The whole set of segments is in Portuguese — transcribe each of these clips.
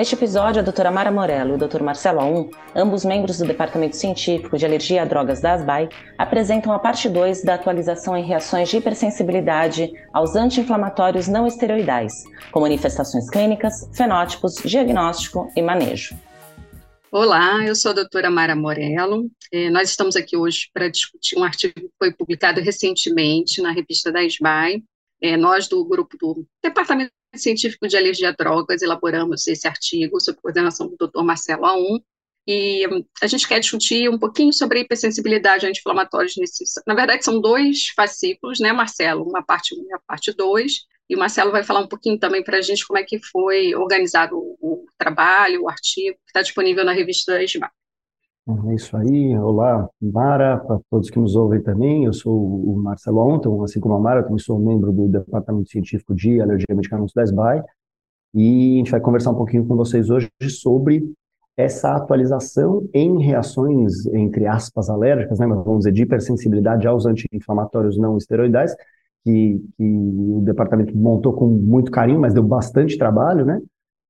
Neste episódio, a doutora Mara Morello e o doutor Marcelo Aum, ambos membros do Departamento Científico de Alergia a Drogas da ASBAI, apresentam a parte 2 da atualização em reações de hipersensibilidade aos anti-inflamatórios não esteroidais, com manifestações clínicas, fenótipos, diagnóstico e manejo. Olá, eu sou a doutora Mara Morello. É, nós estamos aqui hoje para discutir um artigo que foi publicado recentemente na revista da SBAI. É, nós, do grupo do Departamento Científico de Alergia a Drogas, elaboramos esse artigo sob coordenação do Dr. Marcelo Aum, e a gente quer discutir um pouquinho sobre hipersensibilidade anti-inflamatórios. Na verdade, são dois fascículos, né, Marcelo? Uma parte 1 um e a parte 2. E o Marcelo vai falar um pouquinho também para a gente como é que foi organizado o, trabalho, o artigo, que está disponível na revista da ESMA. É isso aí. Olá, Mara, para todos que nos ouvem também. Eu sou o Marcelo Onton, assim como a Mara, eu também sou membro do Departamento Científico de Alergia a Medicamentos da SBAI. E a gente vai conversar um pouquinho com vocês hoje sobre essa atualização em reações, entre aspas, alérgicas, né, vamos dizer, de hipersensibilidade aos anti-inflamatórios não esteroidais, que, que o departamento montou com muito carinho, mas deu bastante trabalho, né?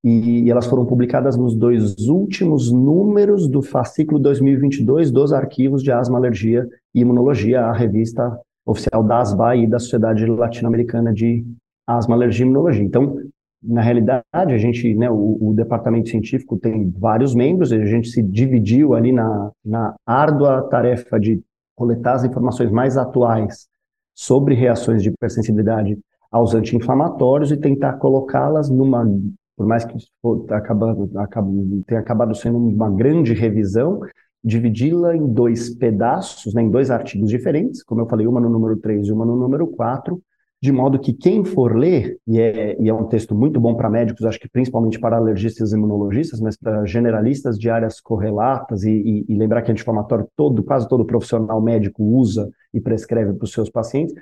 E, elas foram publicadas nos dois últimos números do fascículo 2022 dos arquivos de asma, alergia e imunologia, a revista oficial da ASBA e da Sociedade Latino-Americana de Asma, Alergia e Imunologia. Então, na realidade, a gente, né, o, o, departamento científico tem vários membros, a gente se dividiu ali na, na árdua tarefa de coletar as informações mais atuais sobre reações de hipersensibilidade aos anti-inflamatórios e tentar colocá-las numa, por mais que acabando, acabando, tenha acabado sendo uma grande revisão, dividi-la em dois pedaços, né, em dois artigos diferentes, como eu falei, uma no número 3 e uma no número 4, de modo que quem for ler, e é, e é um texto muito bom para médicos, acho que principalmente para alergistas e imunologistas, mas para generalistas de áreas correlatas, e, e, e lembrar que anti-inflamatório todo, quase todo profissional médico usa e prescreve para os seus pacientes,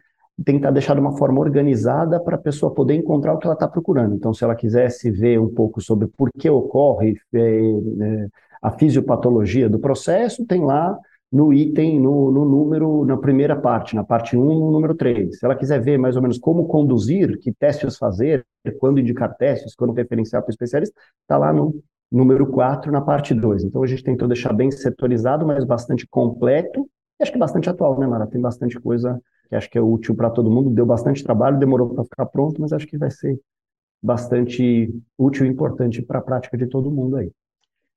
tentar deixar de uma forma organizada para a pessoa poder encontrar o que ela está procurando. Então, se ela quisesse ver um pouco sobre por que ocorre é, é, a fisiopatologia do processo, tem lá no item, no, no, número, na primeira parte, na parte 1, no número 3. Se ela quiser ver mais ou menos como conduzir, que testes fazer, quando indicar testes, quando referenciar para o especialista, está lá no número 4, na parte 2. Então a gente tentou deixar bem setorizado, mas bastante completo, e acho que bastante atual, né, Mara? Tem bastante coisa que acho que é útil para todo mundo, deu bastante trabalho, demorou para ficar pronto, mas acho que vai ser bastante útil e importante para a prática de todo mundo aí.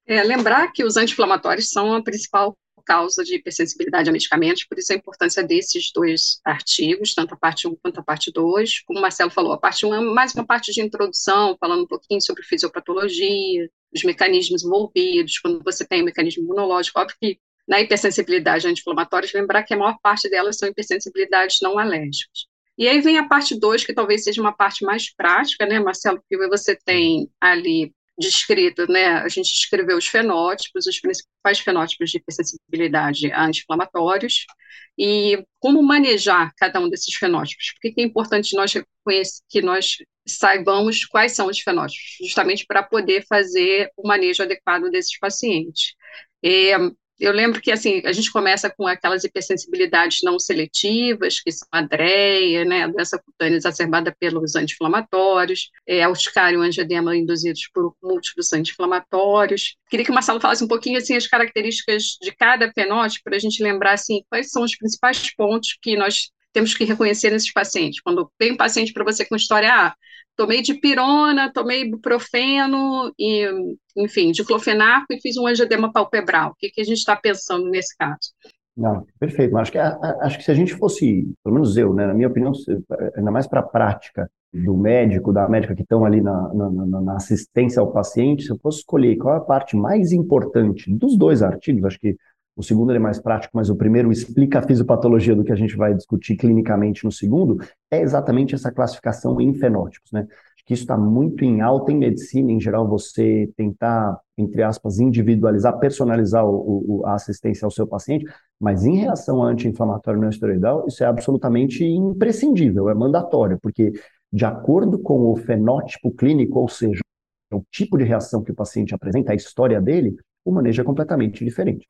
É, lembrar que os anti-inflamatórios são a principal causa de hipersensibilidade a medicamentos, por isso a importância desses dois artigos, tanto a parte 1 quanto a parte 2. Como o Marcelo falou, a parte 1 é mais uma parte de introdução, falando um pouquinho sobre fisiopatologia, os mecanismos envolvidos, quando você tem o mecanismo imunológico, óbvio que na hipersensibilidade anti-inflamatórias, lembrar que a maior parte delas são hipersensibilidades não alérgicas. E aí vem a parte 2, que talvez seja uma parte mais prática, né, Marcelo? Porque você tem ali descrito, né, a gente escreveu os fenótipos, os principais fenótipos de hipersensibilidade anti-inflamatórios, e como manejar cada um desses fenótipos. Por que é importante nós que nós saibamos quais são os fenótipos, justamente para poder fazer o manejo adequado desses pacientes. É, eu lembro que assim a gente começa com aquelas hipersensibilidades não seletivas, que são a DREA, né, a doença cutânea exacerbada pelos anti-inflamatórios, é, a e angedema induzidos por múltiplos anti-inflamatórios. Queria que o Marcelo falasse um pouquinho assim as características de cada fenótipo, para a gente lembrar assim quais são os principais pontos que nós temos que reconhecer nesses pacientes. Quando vem um paciente para você com história, ah, tomei dipirona, tomei ibuprofeno, e, enfim, diclofenaco e fiz um angedema palpebral. O que, que a gente está pensando nesse caso? Não, perfeito. Acho que, acho que se a gente fosse, pelo menos eu, né, na minha opinião, ainda mais para a prática do médico, da médica que estão ali na, na, na, assistência ao paciente, se eu fosse escolher qual é a parte mais importante dos dois artigos, acho que o segundo é mais prático, mas o primeiro explica a fisiopatologia do que a gente vai discutir clinicamente no segundo, é exatamente essa classificação em fenótipos, né? Acho que isso está muito em alta em medicina, em geral, você tentar, entre aspas, individualizar, personalizar o, o, a assistência ao seu paciente, mas em relação ao anti-inflamatório não esteroidal, isso é absolutamente imprescindível, é mandatório, porque de acordo com o fenótipo clínico, ou seja, o tipo de reação que o paciente apresenta, a história dele, o manejo é completamente diferente.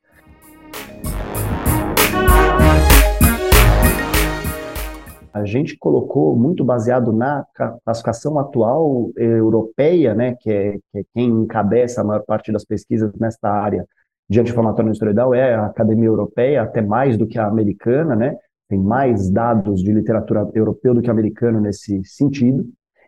A gente colocou muito baseado na classificação atual europeia, né, que é, que é quem encabeça a maior parte das pesquisas nesta área de anti-inflamatório esteroidal, é a Academia Europeia, até mais do que a americana, né, tem mais dados de literatura europeu do que americano nesse sentido,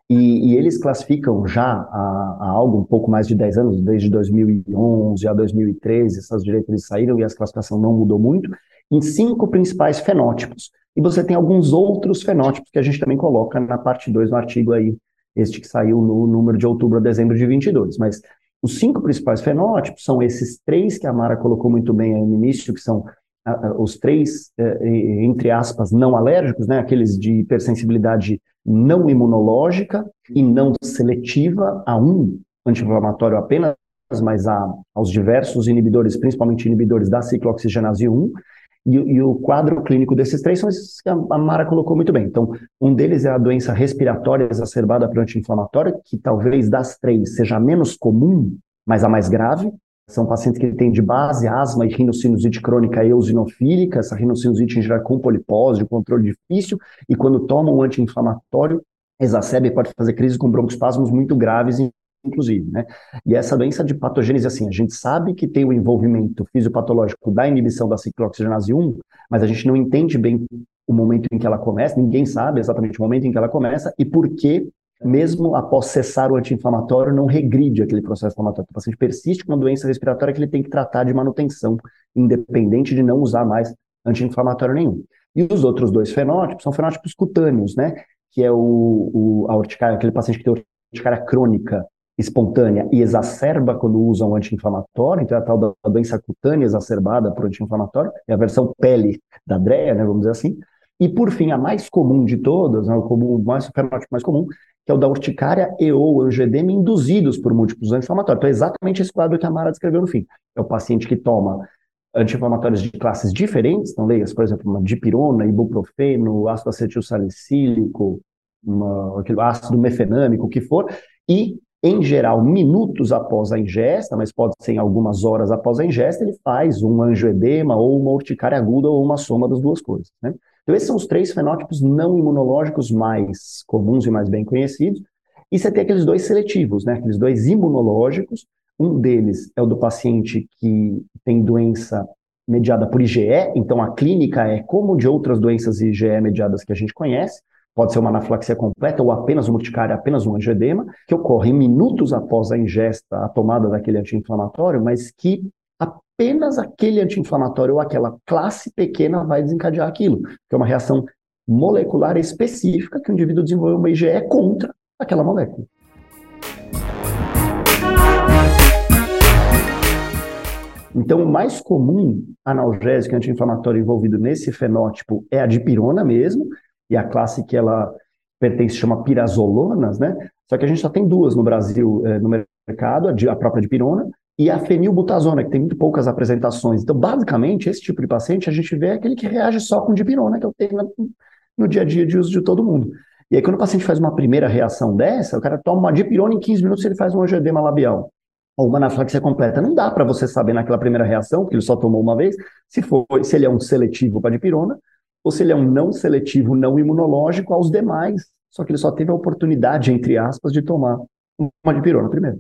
e, e eles classificam já há, há, algo um pouco mais de 10 anos, desde 2011 a 2013, essas diretrizes saíram e a classificação não mudou muito, em cinco principais fenótipos. E você tem alguns outros fenótipos que a gente também coloca na parte 2 do artigo aí, este que saiu no número de outubro a dezembro de 22. Mas os cinco principais fenótipos são esses três que a Mara colocou muito bem aí no início, que são os três, é, entre aspas, não alérgicos, né, aqueles de hipersensibilidade não imunológica e não seletiva a um anti-inflamatório apenas, mas a, aos diversos inibidores, principalmente inibidores da ciclooxigenase 1, e, e, o quadro clínico desses três são esses que a Mara colocou muito bem. Então, um deles é a doença respiratória exacerbada por anti-inflamatório, que talvez das três seja a menos comum, mas a mais grave. São pacientes que têm de base asma e rinocinusite crônica eosinofílica, essa rinocinusite em geral com polipose, controle difícil, e quando tomam um anti-inflamatório, exacerba e pode fazer crise com broncoespasmos muito graves, inclusive, né? E essa doença de patogênese, assim, a gente sabe que tem o envolvimento fisiopatológico da inibição da ciclooxigenase 1, mas a gente não entende bem o momento em que ela começa, ninguém sabe exatamente o momento em que ela começa e por que, mesmo após cessar o anti-inflamatório, não regride aquele processo inflamatório. O paciente persiste com uma doença respiratória que ele tem que tratar de manutenção, independente de não usar mais anti-inflamatório nenhum. E os outros dois fenótipos são fenótipos cutâneos, né? Que é o, o a urticária, aquele paciente que tem urticária crônica, espontânea e exacerba quando usa um anti-inflamatório, então é a tal da doença cutânea exacerbada por anti-inflamatório, é a versão pele da DREA, né, vamos dizer assim. E por fim, a mais comum de todas, né, o, comum, o mais, o fenótipo mais comum, que é o da urticária e ou angioedema induzidos por múltiplos anti-inflamatórios. Então é exatamente esse quadro que a Mara descreveu no fim. É o paciente que toma anti-inflamatórios de classes diferentes, então leias, por exemplo, uma dipirona, ibuprofeno, ácido acetil salicílico, uma, aquele ácido mefenâmico, o que for, e em geral, minutos após a ingesta, mas pode ser em algumas horas após a ingesta, ele faz um angioedema ou uma urticária aguda ou uma soma das duas coisas. Né? Então, esses são os três fenótipos não imunológicos mais comuns e mais bem conhecidos. E você tem aqueles dois seletivos, né? aqueles dois imunológicos. Um deles é o do paciente que tem doença mediada por IgE, então a clínica é como de outras doenças IgE mediadas que a gente conhece pode ser uma anafilaxia completa ou apenas uma urticária, apenas um angioedema, que ocorre minutos após a ingesta, a tomada daquele anti-inflamatório, mas que apenas aquele anti-inflamatório ou aquela classe pequena vai desencadear aquilo, que é uma reação molecular específica que o indivíduo desenvolveu uma IgE contra aquela molécula. Então, o mais comum analgésico anti-inflamatório envolvido nesse fenótipo é a dipirona mesmo, e a classe que ela pertence chama pirazolonas, né? Só que a gente só tem duas no Brasil eh, no mercado, a, a própria dipirona e a fenilbutazona, que tem muito poucas apresentações. Então, basicamente, esse tipo de paciente a gente vê é aquele que reage só com dipirona, que eu tenho no, no dia a dia de uso de todo mundo. E aí, quando o paciente faz uma primeira reação dessa, o cara toma uma dipirona em 15 minutos ele faz um angioedema labial ou uma anafilaxia completa. Não dá para você saber naquela primeira reação, que ele só tomou uma vez, se, for, se ele é um seletivo para dipirona ou se ele é um não seletivo, não imunológico aos demais, só que ele só teve a oportunidade, entre aspas, de tomar uma dipirona primeiro.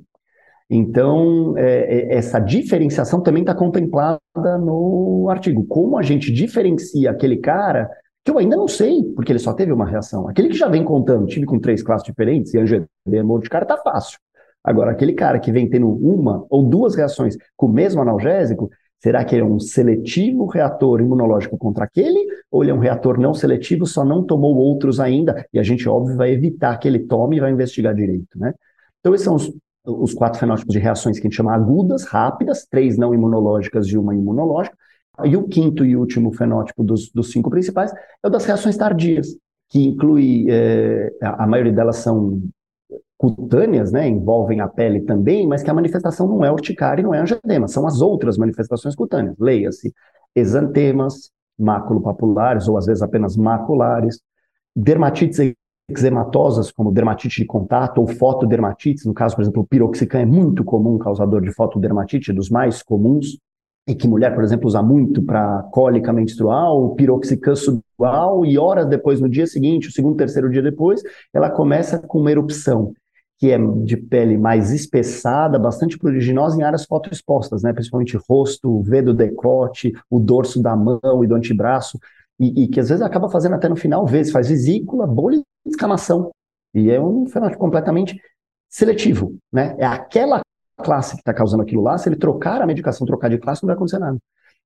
Então, é, é, essa diferenciação também está contemplada no artigo. Como a gente diferencia aquele cara que eu ainda não sei, porque ele só teve uma reação. Aquele que já vem contando, tive com três classes diferentes, e angioedema de cara, tá fácil. Agora, aquele cara que vem tendo uma ou duas reações com o mesmo analgésico, Será que ele é um seletivo reator imunológico contra aquele? Ou ele é um reator não seletivo, só não tomou outros ainda? E a gente, óbvio, vai evitar que ele tome e vai investigar direito, né? Então, esses são os, os quatro fenótipos de reações que a gente chama agudas, rápidas, três não imunológicas e uma imunológica. E o quinto e último fenótipo dos, dos cinco principais é o das reações tardias, que inclui, é, a maioria delas são cutâneas, né, envolvem a pele também, mas que a manifestação não é urticária e não é angedema, são as outras manifestações cutâneas. Leia-se exantemas, maculopapulares, ou às vezes apenas maculares, dermatites eczematosas, como dermatite de contato ou fotodermatites, no caso, por exemplo, o piroxicam é muito comum causador de fotodermatite, dos mais comuns, e que mulher, por exemplo, usa muito para cólica menstrual, piroxicam subdual, e horas depois, no dia seguinte, o segundo, terceiro dia depois, ela começa com uma erupção que é de pele mais espessada, bastante pruriginosa em áreas fotoexpostas, né? principalmente rosto, o V do decote, o dorso da mão e do antebraço, e, e que às vezes acaba fazendo até no final vezes, faz vesícula, bolha e descamação. E é um fenômeno completamente seletivo, né? É aquela classe que está causando aquilo lá, se ele trocar a medicação, trocar de classe, não vai acontecer nada.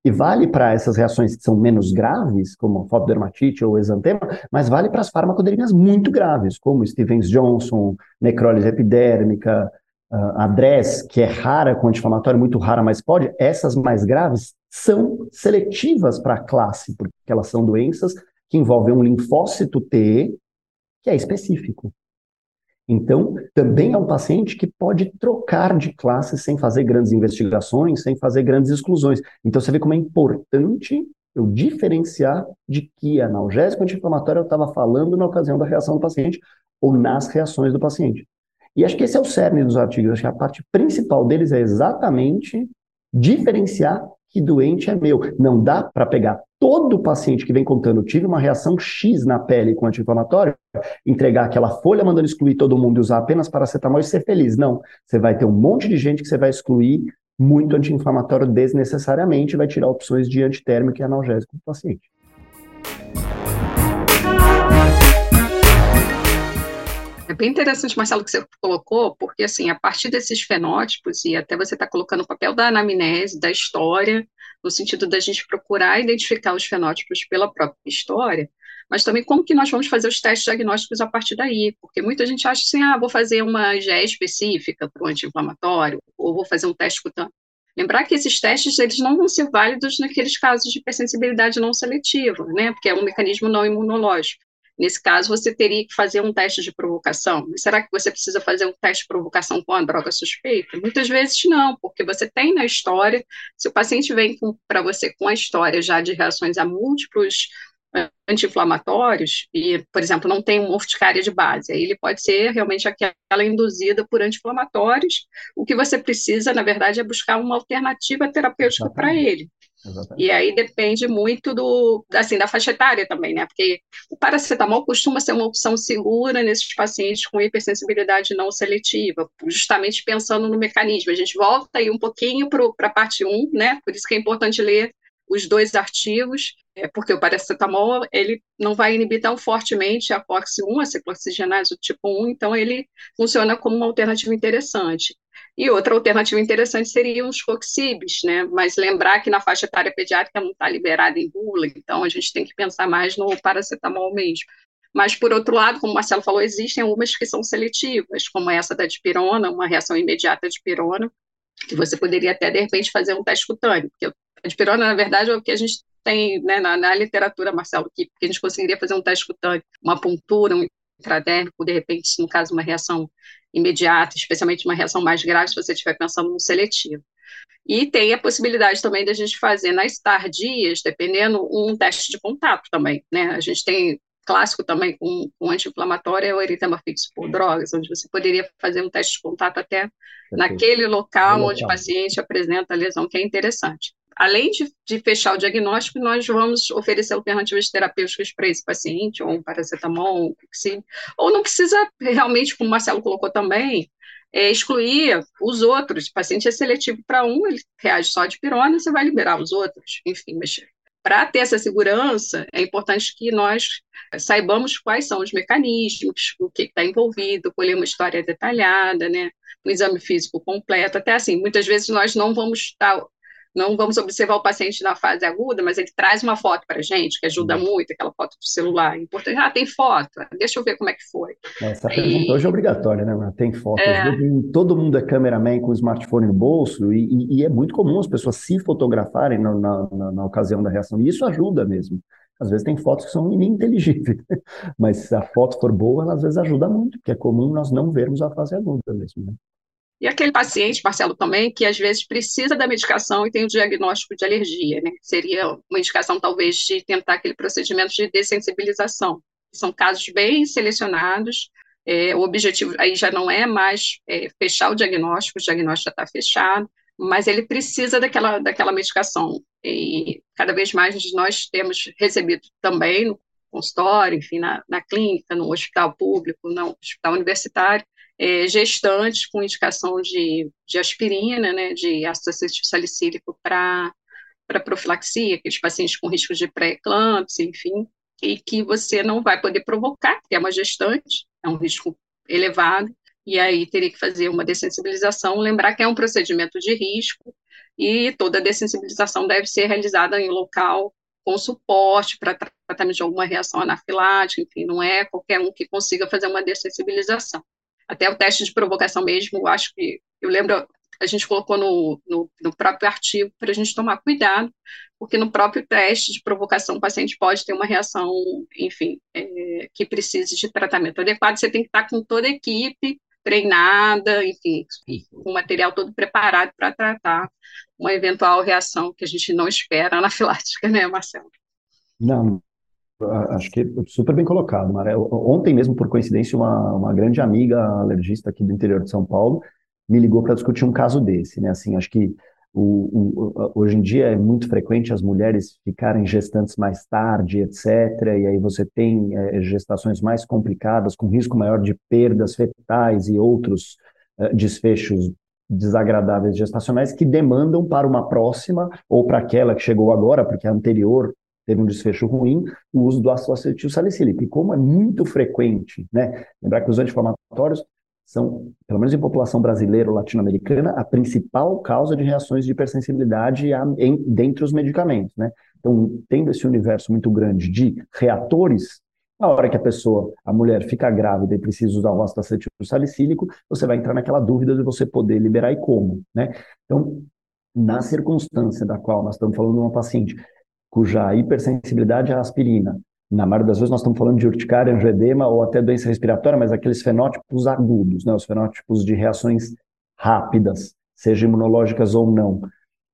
E vale para essas reações que são menos graves, como fotodermatite ou exantema, mas vale para as farmacoderinas muito graves, como Stevens-Johnson, necrólise epidérmica, uh, a DRES, que é rara com anti-inflamatório, muito rara, mas pode, essas mais graves são seletivas para a classe, porque elas são doenças que envolvem um linfócito T, que é específico. Então, também é um paciente que pode trocar de classe sem fazer grandes investigações, sem fazer grandes exclusões. Então, você vê como é importante eu diferenciar de que analgésico anti-inflamatório eu estava falando na ocasião da reação do paciente ou nas reações do paciente. E acho que esse é o cerne dos artigos. Acho que a parte principal deles é exatamente diferenciar que doente é meu. Não dá para pegar todo paciente que vem contando, tive uma reação X na pele com anti-inflamatório, entregar aquela folha mandando excluir todo mundo e usar apenas paracetamol e ser feliz. Não. Você vai ter um monte de gente que você vai excluir muito anti-inflamatório desnecessariamente vai tirar opções de antitérmico e analgésico do paciente. É bem interessante, Marcelo, que você colocou, porque, assim, a partir desses fenótipos, e até você está colocando o papel da anamnese, da história, no sentido da gente procurar identificar os fenótipos pela própria história, mas também como que nós vamos fazer os testes diagnósticos a partir daí, porque muita gente acha assim, ah, vou fazer uma GE específica para o anti-inflamatório, ou vou fazer um teste cutâneo. Lembrar que esses testes eles não vão ser válidos naqueles casos de hipersensibilidade não seletiva, né, porque é um mecanismo não imunológico. Nesse caso, você teria que fazer um teste de provocação. Mas será que você precisa fazer um teste de provocação com a droga suspeita? Muitas vezes não, porque você tem na história, se o paciente vem para você com a história já de reações a múltiplos eh, anti-inflamatórios e, por exemplo, não tem uma urticária de base, aí ele pode ser realmente aquela induzida por anti-inflamatórios. O que você precisa, na verdade, é buscar uma alternativa terapêutica para ele. Exatamente. E aí depende muito do, assim, da faixa etária também, né? Porque o paracetamol costuma ser uma opção segura nesses pacientes com hipersensibilidade não seletiva, justamente pensando no mecanismo. A gente volta aí um pouquinho para a parte 1, né? Por isso que é importante ler os dois artigos, é, porque o paracetamol ele não vai inibir tão fortemente a COX-1, a ciclooxigenase do tipo 1, então ele funciona como uma alternativa interessante. E outra alternativa interessante seriam os coxibes, né? Mas lembrar que na faixa etária pediátrica não está liberada em bula, então a gente tem que pensar mais no paracetamol mesmo. Mas, por outro lado, como o Marcelo falou, existem algumas que são seletivas, como essa da dipirona, uma reação imediata de dipirona, que você poderia até, de repente, fazer um teste cutâneo, porque a dipirona, na verdade, é o que a gente tem né, na, na, literatura, Marcelo, que, que, a gente conseguiria fazer um teste cutâneo, uma puntura, um intradérmico, de repente, no caso, uma reação imediata, especialmente uma reação mais grave, se você estiver pensando no seletivo. E tem a possibilidade também da gente fazer nas tardias, dependendo, um teste de contato também, né? A gente tem clássico também com, com anti-inflamatório é o eritema fixo por drogas, onde você poderia fazer um teste de contato até naquele local onde o paciente apresenta a lesão, que é interessante além de, de, fechar o diagnóstico, nós vamos oferecer alternativas terapêuticas para esse paciente, ou um paracetamol, um ou não precisa realmente, como o Marcelo colocou também, é, excluir os outros. O paciente é seletivo para um, ele reage só de pirona, você vai liberar os outros, enfim, mas para ter essa segurança, é importante que nós saibamos quais são os mecanismos, o que está envolvido, colher uma história detalhada, né, um exame físico completo, até assim, muitas vezes nós não vamos estar não vamos observar o paciente na fase aguda, mas ele traz uma foto para a gente, que ajuda muito, aquela foto do celular. É importante, ah, tem foto, deixa eu ver como é que foi. Essa pergunta hoje é obrigatória, né? Tem foto. É... todo mundo é cameraman com o smartphone no bolso, e, e, e, é muito comum as pessoas se fotografarem na, na, na, na ocasião da reação, e isso ajuda mesmo. Às vezes tem fotos que são ininteligíveis, mas se a foto for boa, ela às vezes ajuda muito, porque é comum nós não vermos a fase aguda mesmo. Né? E aquele paciente, Marcelo, também, que às vezes precisa da medicação e tem o diagnóstico de alergia, né? Seria uma indicação, talvez, de tentar aquele procedimento de dessensibilização. São casos bem selecionados. É, o objetivo aí já não é mais é, fechar o diagnóstico, o diagnóstico já está fechado, mas ele precisa daquela, daquela medicação. E cada vez mais nós temos recebido também no consultório, enfim, na, na clínica, no hospital público, no hospital universitário, é, gestantes com indicação de, de aspirina, né, de ácido salicílico para profilaxia, aqueles pacientes com risco de pré-eclâmpsia, enfim, e que você não vai poder provocar, porque é uma gestante, é um risco elevado, e aí teria que fazer uma dessensibilização, lembrar que é um procedimento de risco, e toda dessensibilização deve ser realizada em local com suporte para tratamento de alguma reação anafilática, enfim, não é qualquer um que consiga fazer uma dessensibilização. Até o teste de provocação mesmo, eu acho que, eu lembro, a gente colocou no, no, no próprio artigo para a gente tomar cuidado, porque no próprio teste de provocação o paciente pode ter uma reação, enfim, é, que precise de tratamento adequado, você tem que estar com toda a equipe treinada, enfim, com o material todo preparado para tratar uma eventual reação que a gente não espera anafilática, né, Marcelo? Não, acho que super bem colocado, Mara. Ontem mesmo, por coincidência, uma, uma grande amiga alergista aqui do interior de São Paulo me ligou para discutir um caso desse, né? Assim, acho que o, o, hoje em dia é muito frequente as mulheres ficarem gestantes mais tarde, etc. E aí você tem é, gestações mais complicadas, com risco maior de perdas fetais e outros é, desfechos desagradáveis gestacionais que demandam para uma próxima ou para aquela que chegou agora, porque a anterior teve um desfecho ruim, o uso do ácido acetil salicílico. E como é muito frequente, né? Lembrar que os anti-inflamatórios são, pelo menos em população brasileira ou latino-americana, a principal causa de reações de hipersensibilidade a, em, dentre os medicamentos, né? Então, tendo esse universo muito grande de reatores, na hora que a pessoa, a mulher, fica grávida e precisa usar o ácido acetil salicílico, você vai entrar naquela dúvida de você poder liberar e como, né? Então, na circunstância da qual nós estamos falando de uma paciente cuja hipersensibilidade à aspirina na maioria das vezes nós estamos falando de urticária, angioedema ou até doença respiratória, mas aqueles fenótipos agudos, né, os fenótipos de reações rápidas, seja imunológicas ou não,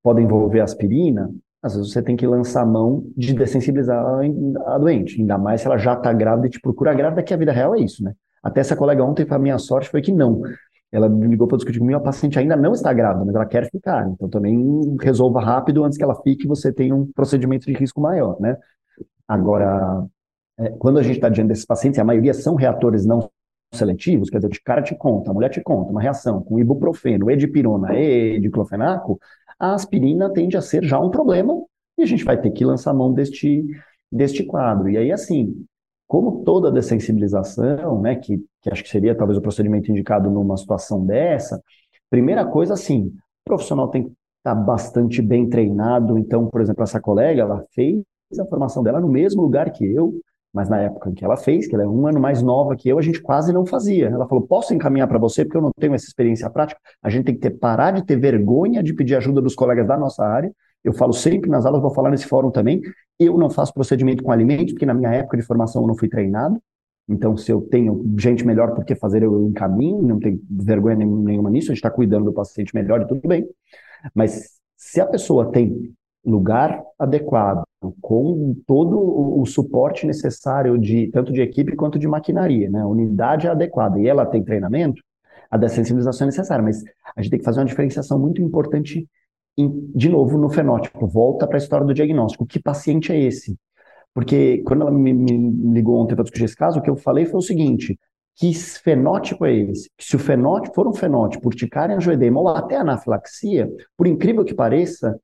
podem envolver aspirina, às vezes você tem que lançar a mão de dessensibilizar a doente, ainda mais se ela já está grávida e te procura grávida, que a vida real é isso, né? Até essa colega ontem, para minha sorte, foi que não. Ela me ligou para discutir comigo, a paciente ainda não está grávida, mas ela quer ficar. Então também resolva rápido antes que ela fique você tenha um procedimento de risco maior, né? Agora, é, quando a gente está diante desses pacientes, a maioria são reatores não seletivos, quer dizer, o cara te conta, a mulher te conta, uma reação com ibuprofeno, edipirona e diclofenaco, a aspirina tende a ser já um problema e a gente vai ter que lançar mão deste, deste quadro. E aí, assim, como toda dessensibilização, né, que, que acho que seria talvez o procedimento indicado numa situação dessa, primeira coisa, assim, o profissional tem que estar tá bastante bem treinado. Então, por exemplo, essa colega, ela fez a formação dela no mesmo lugar que eu, mas na época em que ela fez, que ela é um ano mais nova que eu, a gente quase não fazia. Ela falou: posso encaminhar para você, porque eu não tenho essa experiência prática. A gente tem que ter, parar de ter vergonha de pedir ajuda dos colegas da nossa área. Eu falo sempre nas aulas, vou falar nesse fórum também. Eu não faço procedimento com alimentos, porque na minha época de formação eu não fui treinado. Então, se eu tenho gente melhor por que fazer, eu encaminho, não tem vergonha nenhuma nisso, a gente está cuidando do paciente melhor e tudo bem. Mas se a pessoa tem lugar adequado, com todo o suporte necessário de tanto de equipe quanto de maquinaria, né? Unidade adequada e ela tem treinamento, a dessensibilização é necessária, mas a gente tem que fazer uma diferenciação muito importante de novo no fenótipo. Volta para a história do diagnóstico. Que paciente é esse? Porque quando ela me, me ligou ontem para discutir esse caso, o que eu falei foi o seguinte: que fenótipo é esse? Se o fenótipo for um fenótipo urticária, angioedema ou até anafilaxia, por incrível que pareça,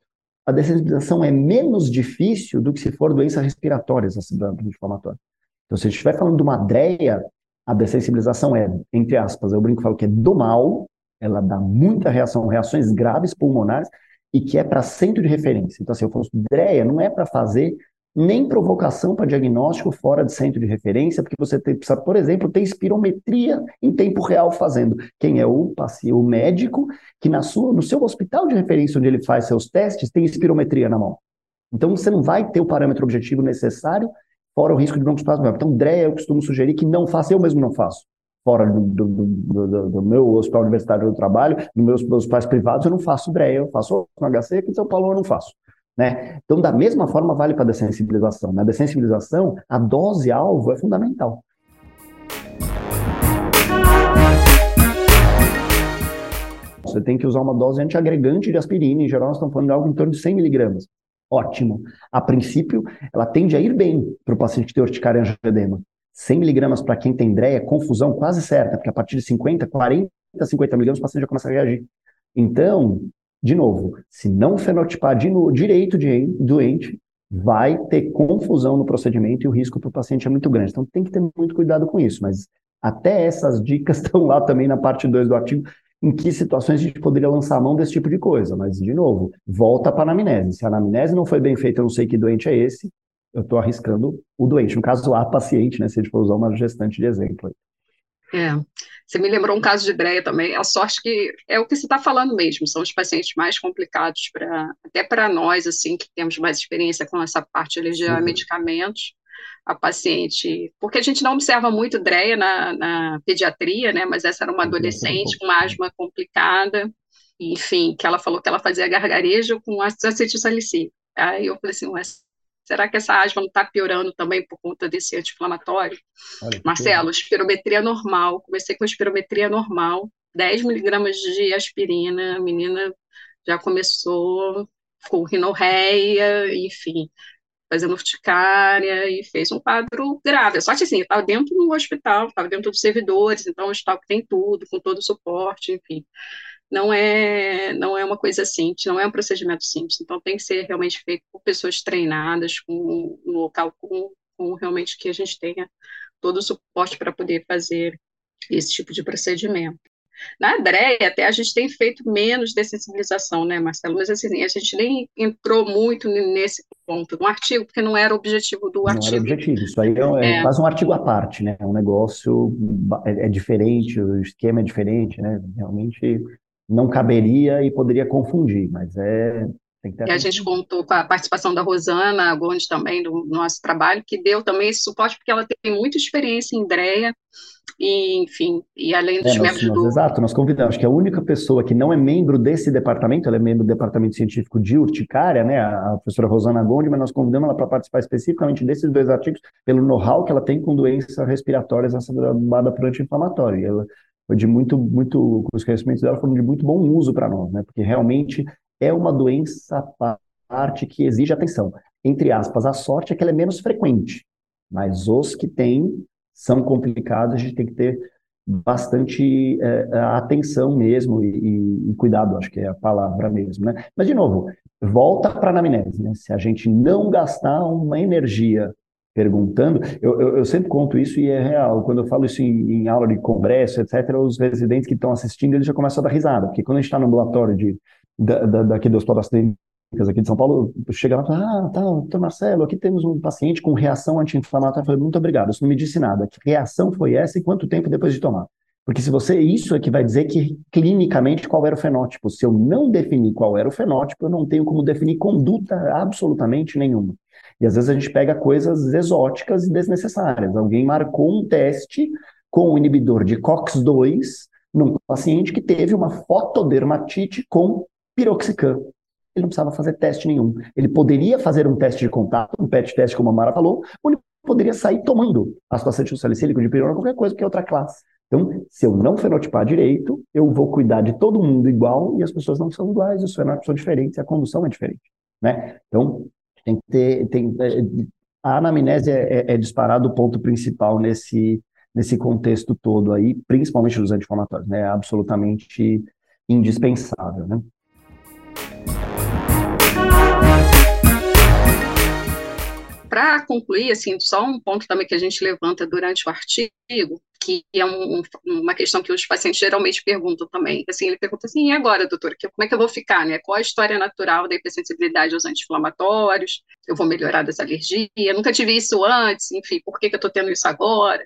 a dessensibilização é menos difícil do que se for doença respiratória exacerbante inflamatória. Então, se a gente estiver falando de uma DREA, a dessensibilização é, entre aspas, eu brinco e falo que é do mal, ela dá muita reação, reações graves pulmonares, e que é para centro de referência. Então, assim, eu falo, DREA não é para fazer nem provocação para diagnóstico fora de centro de referência, porque você tem, precisa, por exemplo, ter espirometria em tempo real fazendo. Quem é o paciente, o médico, que na sua, no seu hospital de referência onde ele faz seus testes, tem espirometria na mão. Então você não vai ter o parâmetro objetivo necessário, fora o risco de broncoespasmo. Então, DREA eu costumo sugerir que não faça, eu mesmo não faço. Fora do, do, do, do meu hospital universitário do trabalho, nos meus hospitais privados, eu não faço DREA, eu faço no HC, aqui em São Paulo eu não faço. Né? Então, da mesma forma, vale para a dessensibilização. Na dessensibilização, a dose-alvo é fundamental. você tem que usar uma dose antiagregante de aspirina, em geral nós estamos falando de algo em torno de 100 miligramas. Ótimo. A princípio, ela tende a ir bem para o paciente que tem urticária angioedema. 100 miligramas para quem tem DREA é confusão quase certa, porque a partir de 50, 40, 50 miligramas o paciente já começa a reagir. Então, de novo, se não fenotipar de no, direito de doente, vai ter confusão no procedimento e o risco para o paciente é muito grande. Então tem que ter muito cuidado com isso, mas até essas dicas estão lá também na parte 2 do artigo, em que situações a gente poderia lançar a mão desse tipo de coisa. Mas, de novo, volta para a anamnese. Se a anamnese não foi bem feita, eu não sei que doente é esse, eu estou arriscando o doente. No caso, a paciente, né, se a gente for usar uma gestante de exemplo. É, você me lembrou um caso de Dreia também. A sorte que é o que você está falando mesmo, são os pacientes mais complicados para até para nós assim que temos mais experiência com essa parte de alergia a medicamentos. A paciente, porque a gente não observa muito Dreia na, na pediatria, né? Mas essa era uma adolescente com asma complicada, enfim, que ela falou que ela fazia gargarejo com ácido acetilsalicílico. Aí eu falei assim, Será que essa asma não está piorando também por conta desse anti-inflamatório? Marcelo, espirometria normal. Comecei com espirometria normal, 10 miligramas de aspirina, a menina já começou com rinorreia, enfim, fazendo urticária e fez um quadro grave. Só que assim, estava dentro do hospital, estava dentro dos servidores, então o hospital que tem tudo, com todo o suporte, enfim não é não é uma coisa simples, não é um procedimento simples. Então tem que ser realmente feito por pessoas treinadas, com um local com, com realmente que a gente tenha todo o suporte para poder fazer esse tipo de procedimento. Na DREA, até a gente tem feito menos de sensibilização, né, Marcelo? Mas assim, a gente nem entrou muito nesse ponto no artigo, porque não era o objetivo do não artigo. Não era objetivo, isso aí é, é, é, quase um artigo à parte, né? É um negócio é, é diferente, o esquema é diferente, né? Realmente não caberia e poderia confundir, mas é. e a gente contou com a participação da Rosana Gomes também, do nosso trabalho, que deu também esse suporte, porque ela tem muita experiência em DREA, e, enfim, e além dos é, membros nós, do... Exato, nós convidamos, acho que a única pessoa que não é membro desse departamento, ela é membro do departamento científico de urticária, né, a professora Rosana Gondi, mas nós convidamos ela para participar especificamente desses dois artigos, pelo know-how que ela tem com doenças respiratórias associadas por anti-inflamatório. Ela de muito, muito, os conhecimentos dela foram de muito bom uso para nós, né? Porque realmente é uma doença parte que exige atenção. Entre aspas, a sorte é que ela é menos frequente, mas os que têm são complicados, a gente tem que ter bastante é, atenção mesmo e, e, cuidado, acho que é a palavra mesmo, né? Mas, de novo, volta para a anamnese, né? Se a gente não gastar uma energia perguntando. Eu, eu, eu, sempre conto isso e é real. Quando eu falo isso em, em aula de congresso, etc., os residentes que estão assistindo, eles já começam a dar risada, porque quando a gente está no ambulatório de, da, da, daqui do Hospital das aqui de São Paulo, chega lá e fala, ah, tá, doutor Marcelo, aqui temos um paciente com reação anti-inflamatória. Eu falei, muito obrigado, isso não me disse nada. Que reação foi essa e quanto tempo depois de tomar? Porque se você, isso é que vai dizer que clinicamente qual era o fenótipo. Se eu não definir qual era o fenótipo, eu não tenho como definir conduta absolutamente nenhuma. E às vezes a gente pega coisas exóticas e desnecessárias. Alguém marcou um teste com o inibidor de COX-2 num paciente que teve uma fotodermatite com piroxicam. Ele não precisava fazer teste nenhum. Ele poderia fazer um teste de contato, um PET teste, como a Mara falou, ou ele poderia sair tomando ácido salicílico de pirona, qualquer coisa, que é outra classe. Então, se eu não fenotipar direito, eu vou cuidar de todo mundo igual e as pessoas não são iguais, os fenótipos são diferentes, a condução é diferente. Né? Então, tem que ter. Tem, é, a anamnese é, é, é disparado o ponto principal nesse, nesse contexto todo aí, principalmente dos anti-inflamatórios, né? É absolutamente indispensável, né? Para concluir, assim, só um ponto também que a gente levanta durante o artigo, que é um, uma questão que os pacientes geralmente perguntam também. Assim, ele pergunta assim, e agora, doutora, como é que eu vou ficar, né? Qual a história natural da hipersensibilidade aos anti-inflamatórios? Eu vou melhorar dessa alergia? Eu nunca tive isso antes, enfim, por que, que eu estou tendo isso agora?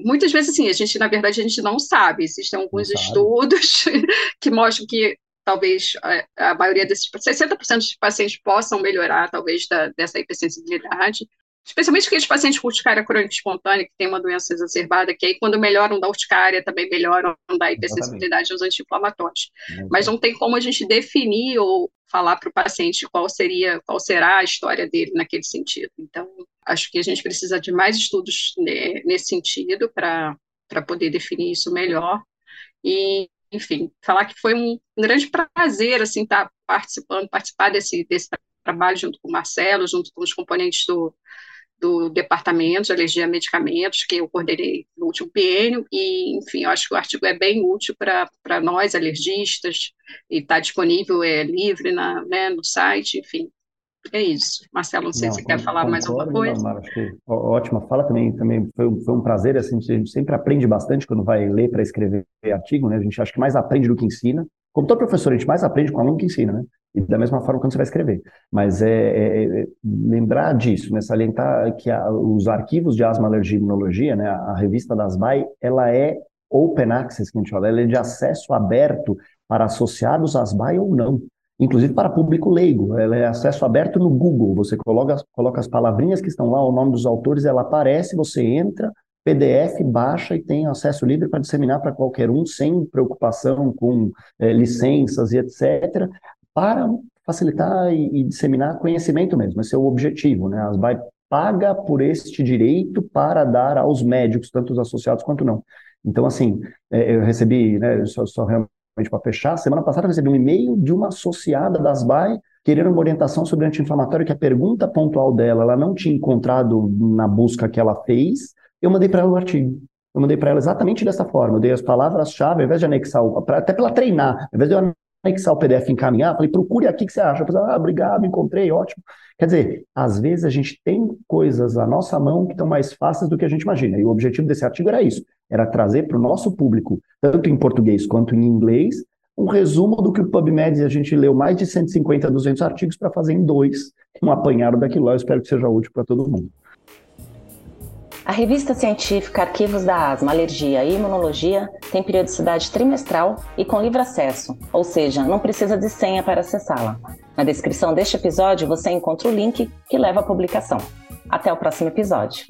Muitas vezes, assim, a gente, na verdade, a gente não sabe. Existem alguns estudos que mostram que talvez a, a maioria desses 60% dos pacientes possam melhorar, talvez, da, dessa hipersensibilidade especialmente aqueles pacientes com urticária crônica espontânea, que tem uma doença exacerbada, que aí quando melhoram da urticária, também melhoram da hipersensibilidade aos anti-inflamatórios. Mas não tem como a gente definir ou falar para o paciente qual seria, qual será a história dele naquele sentido. Então, acho que a gente precisa de mais estudos nesse sentido para poder definir isso melhor. E, enfim, falar que foi um grande prazer, assim, estar tá participando, participar desse, desse trabalho junto com o Marcelo, junto com os componentes do, do Departamento de Alergia a Medicamentos, que eu coordenei no último biênio, e, enfim, eu acho que o artigo é bem útil para nós, alergistas, e está disponível, é livre na, né, no site, enfim, é isso. Marcelo, não sei não, se você quer falar mais alguma coisa. Que ótima fala também, também foi, foi um prazer, assim, a gente sempre aprende bastante quando vai ler para escrever artigo, né, a gente acha que mais aprende do que ensina, como todo professor, a gente mais aprende com o aluno que ensina, né? E da mesma forma quando você vai escrever. Mas é, é, é lembrar disso, né? salientar que a, os arquivos de asma, alergia e imunologia, né? a, a revista das BAI, ela é open access, que a gente fala, ela é de acesso aberto para associados às BAI ou não inclusive para público leigo. Ela é acesso aberto no Google. Você coloca, coloca as palavrinhas que estão lá, o nome dos autores, ela aparece, você entra, PDF, baixa e tem acesso livre para disseminar para qualquer um, sem preocupação com é, licenças e etc., para facilitar e, e, disseminar conhecimento mesmo. Esse é o objetivo, né? As BAE paga por este direito para dar aos médicos, tanto os associados quanto não. Então, assim, é, eu recebi, né, só, só realmente para fechar, semana passada eu recebi um e-mail de uma associada das BAE querendo uma orientação sobre anti-inflamatório, que a pergunta pontual dela, ela não tinha encontrado na busca que ela fez, eu mandei para ela o artigo. Eu mandei para ela exatamente dessa forma. Eu dei as palavras-chave, ao invés de anexar, até para ela treinar, ao invés de eu anexar o PDF encaminhar, falei, procure aqui que você acha. Falei, ah, obrigado, encontrei, ótimo. Quer dizer, às vezes a gente tem coisas à nossa mão que estão mais fáceis do que a gente imagina. E o objetivo desse artigo era isso, era trazer para o nosso público, tanto em português quanto em inglês, um resumo do que o PubMed, a gente leu mais de 150, 200 artigos para fazer em dois, um apanhado daquilo lá. Eu espero que seja útil para todo mundo. A revista científica Arquivos da Asma, Alergia e Imunologia tem periodicidade trimestral e com livre acesso, ou seja, não precisa de senha para acessá-la. Na descrição deste episódio você encontra o link que leva à publicação. Até o próximo episódio.